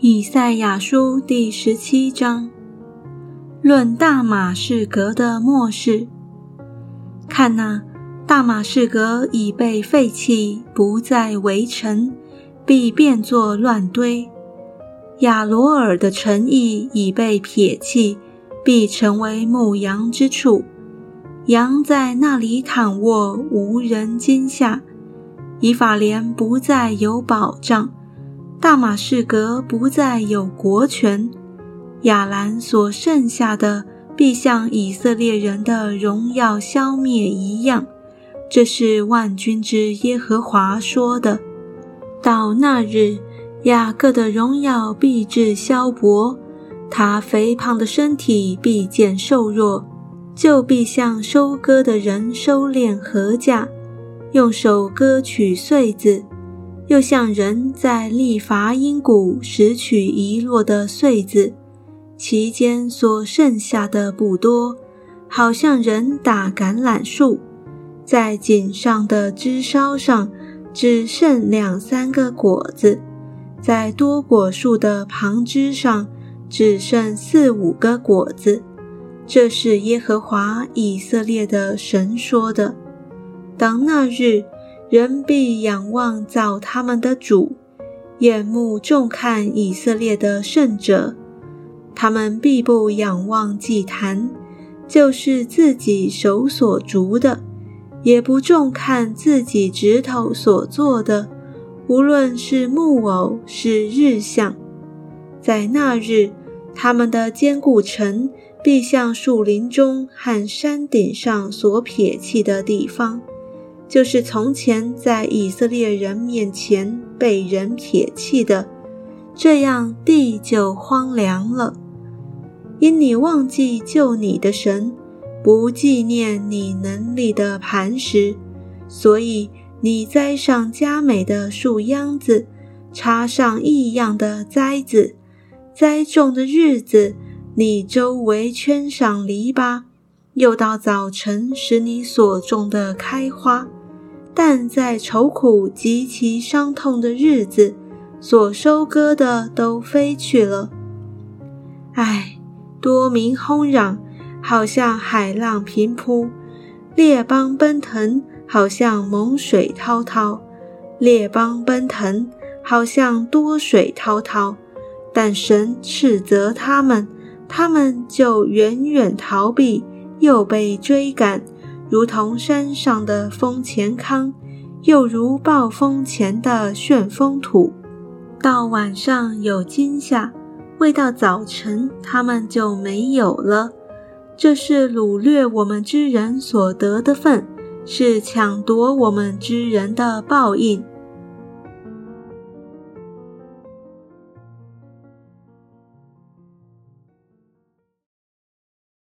以赛亚书第十七章，论大马士革的末世。看哪，大马士革已被废弃，不再围城，必变作乱堆；亚罗尔的城邑已被撇弃，必成为牧羊之处。羊在那里躺卧，无人惊吓；以法莲不再有保障。大马士革不再有国权，亚兰所剩下的必像以色列人的荣耀消灭一样。这是万军之耶和华说的。到那日，雅各的荣耀必至消薄，他肥胖的身体必见瘦弱，就必像收割的人收敛禾稼，用手割取穗子。又像人在利伐因谷拾取遗落的穗子，其间所剩下的不多，好像人打橄榄树，在井上的枝梢上只剩两三个果子，在多果树的旁枝上只剩四五个果子。这是耶和华以色列的神说的。当那日。人必仰望造他们的主，眼目重看以色列的圣者。他们必不仰望祭坛，就是自己手所逐的；也不重看自己指头所做的，无论是木偶是日像。在那日，他们的坚固城必像树林中和山顶上所撇弃的地方。就是从前在以色列人面前被人撇弃的，这样地就荒凉了。因你忘记救你的神，不纪念你能力的磐石，所以你栽上佳美的树秧子，插上异样的栽子，栽种的日子，你周围圈上篱笆，又到早晨使你所种的开花。但在愁苦极其伤痛的日子，所收割的都飞去了。唉，多民轰嚷，好像海浪平铺；列邦奔腾，好像猛水滔滔；列邦奔腾，好像多水滔滔。但神斥责他们，他们就远远逃避，又被追赶。如同山上的风前康，又如暴风前的旋风土。到晚上有惊吓，未到早晨，他们就没有了。这是掳掠我们之人所得的份，是抢夺我们之人的报应。